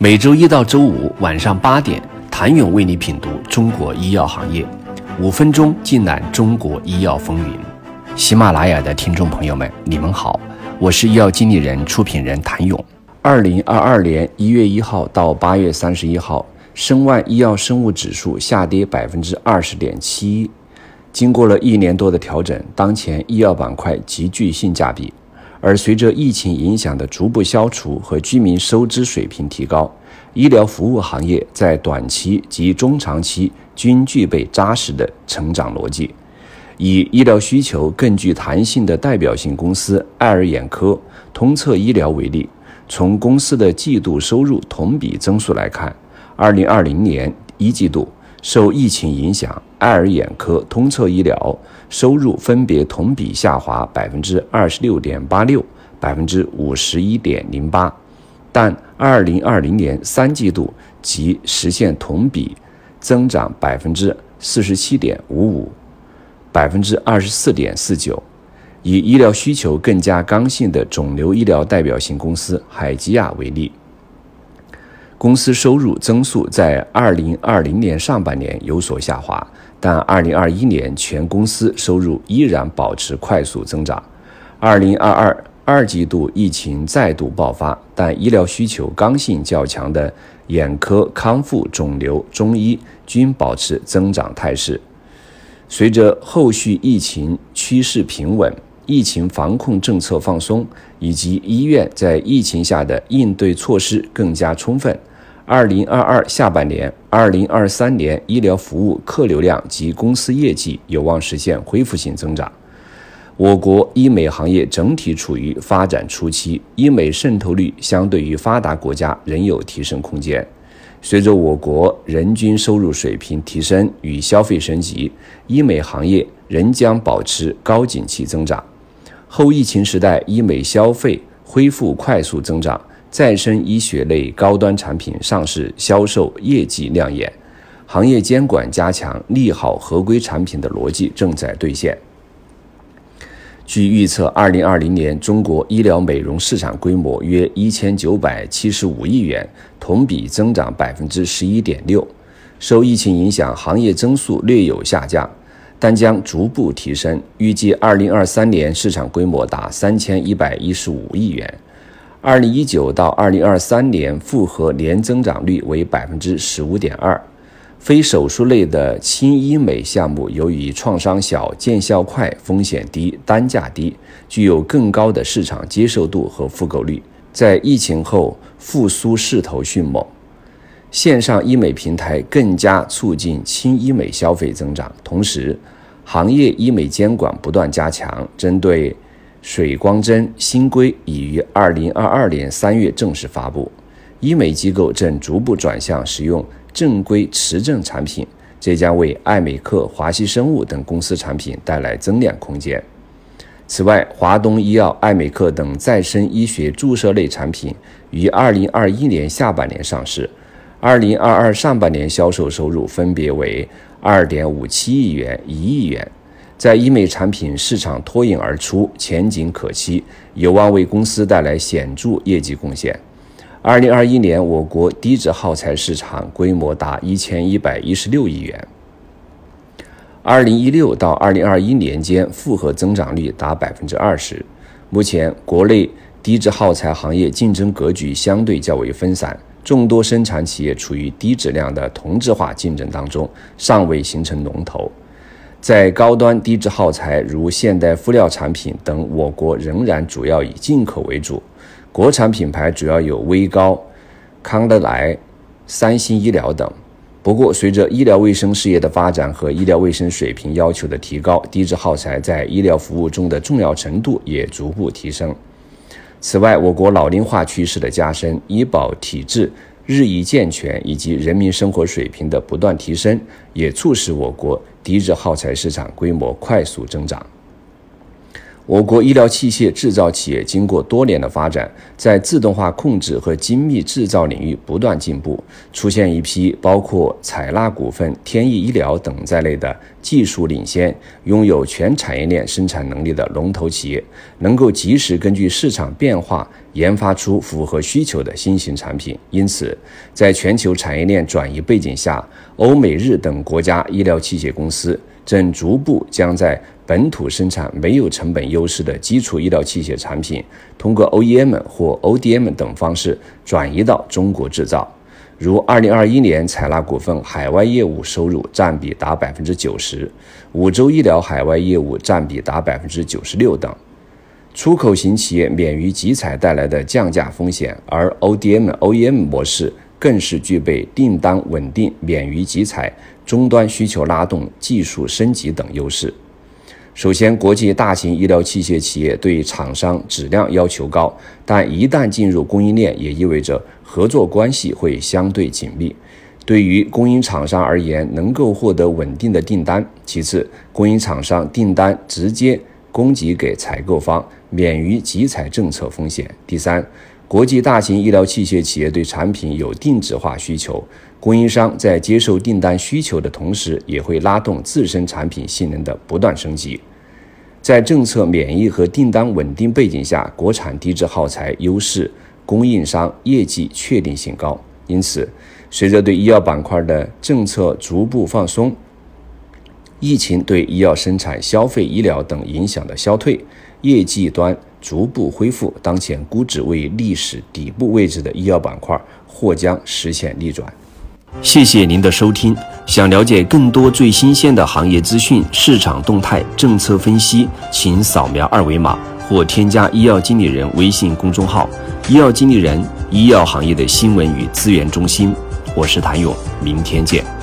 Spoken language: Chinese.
每周一到周五晚上八点，谭勇为你品读中国医药行业，五分钟尽览中国医药风云。喜马拉雅的听众朋友们，你们好，我是医药经理人、出品人谭勇。二零二二年一月一号到八月三十一号，申万医药生物指数下跌百分之二十点七一。经过了一年多的调整，当前医药板块极具性价比。而随着疫情影响的逐步消除和居民收支水平提高，医疗服务行业在短期及中长期均具备扎实的成长逻辑。以医疗需求更具弹性的代表性公司爱尔眼科、通策医疗为例，从公司的季度收入同比增速来看，二零二零年一季度受疫情影响。爱尔眼科、通策医疗收入分别同比下滑百分之二十六点八六、百分之五十一点零八，但二零二零年三季度即实现同比增长百分之四十七点五五、百分之二十四点四九。以医疗需求更加刚性的肿瘤医疗代表性公司海基亚为例。公司收入增速在二零二零年上半年有所下滑，但二零二一年全公司收入依然保持快速增长。二零二二二季度疫情再度爆发，但医疗需求刚性较强的眼科、康复、肿瘤、中医均保持增长态势。随着后续疫情趋势平稳，疫情防控政策放松，以及医院在疫情下的应对措施更加充分。二零二二下半年、二零二三年医疗服务客流量及公司业绩有望实现恢复性增长。我国医美行业整体处于发展初期，医美渗透率相对于发达国家仍有提升空间。随着我国人均收入水平提升与消费升级，医美行业仍将保持高景气增长。后疫情时代，医美消费恢复快速增长。再生医学类高端产品上市销售业绩亮眼，行业监管加强利好合规产品的逻辑正在兑现。据预测，二零二零年中国医疗美容市场规模约一千九百七十五亿元，同比增长百分之十一点六。受疫情影响，行业增速略有下降，但将逐步提升。预计二零二三年市场规模达三千一百一十五亿元。二零一九到二零二三年复合年增长率为百分之十五点二。非手术类的轻医美项目，由于创伤小、见效快、风险低、单价低，具有更高的市场接受度和复购率，在疫情后复苏势头迅猛。线上医美平台更加促进轻医美消费增长，同时，行业医美监管不断加强，针对。水光针新规已于二零二二年三月正式发布，医美机构正逐步转向使用正规持证产品，这将为爱美克、华西生物等公司产品带来增量空间。此外，华东医药、爱美克等再生医学注射类产品于二零二一年下半年上市，二零二二上半年销售收入分别为二点五七亿元、一亿元。在医美产品市场脱颖而出，前景可期，有望为公司带来显著业绩贡献。二零二一年，我国低值耗材市场规模达一千一百一十六亿元。二零一六到二零二一年间，复合增长率达百分之二十。目前，国内低值耗材行业竞争格局相对较为分散，众多生产企业处于低质量的同质化竞争当中，尚未形成龙头。在高端低质耗材如现代敷料产品等，我国仍然主要以进口为主。国产品牌主要有威高、康德莱、三星医疗等。不过，随着医疗卫生事业的发展和医疗卫生水平要求的提高，低质耗材在医疗服务中的重要程度也逐步提升。此外，我国老龄化趋势的加深，医保体制。日益健全以及人民生活水平的不断提升，也促使我国低质耗材市场规模快速增长。我国医疗器械制造企业经过多年的发展，在自动化控制和精密制造领域不断进步，出现一批包括采纳股份、天翼医疗等在内的技术领先、拥有全产业链生产能力的龙头企业，能够及时根据市场变化研发出符合需求的新型产品。因此，在全球产业链转移背景下，欧美日等国家医疗器械公司正逐步将在本土生产没有成本优势的基础医疗器械产品，通过 OEM 或 ODM 等方式转移到中国制造。如2021年采纳股份海外业务收入占比达百分之九十，五洲医疗海外业务占比达百分之九十六等。出口型企业免于集采带来的降价风险，而 ODM、OEM 模式更是具备订单稳定、免于集采、终端需求拉动、技术升级等优势。首先，国际大型医疗器械企业对厂商质量要求高，但一旦进入供应链，也意味着合作关系会相对紧密。对于供应厂商而言，能够获得稳定的订单；其次，供应厂商订单直接供给给采购方，免于集采政策风险；第三，国际大型医疗器械企业对产品有定制化需求，供应商在接受订单需求的同时，也会拉动自身产品性能的不断升级。在政策免疫和订单稳定背景下，国产低质耗材优势，供应商业绩确定性高。因此，随着对医药板块的政策逐步放松，疫情对医药生产、消费医疗等影响的消退，业绩端逐步恢复，当前估值位于历史底部位置的医药板块或将实现逆转。谢谢您的收听。想了解更多最新鲜的行业资讯、市场动态、政策分析，请扫描二维码或添加医药经理人微信公众号“医药经理人”——医药行业的新闻与资源中心。我是谭勇，明天见。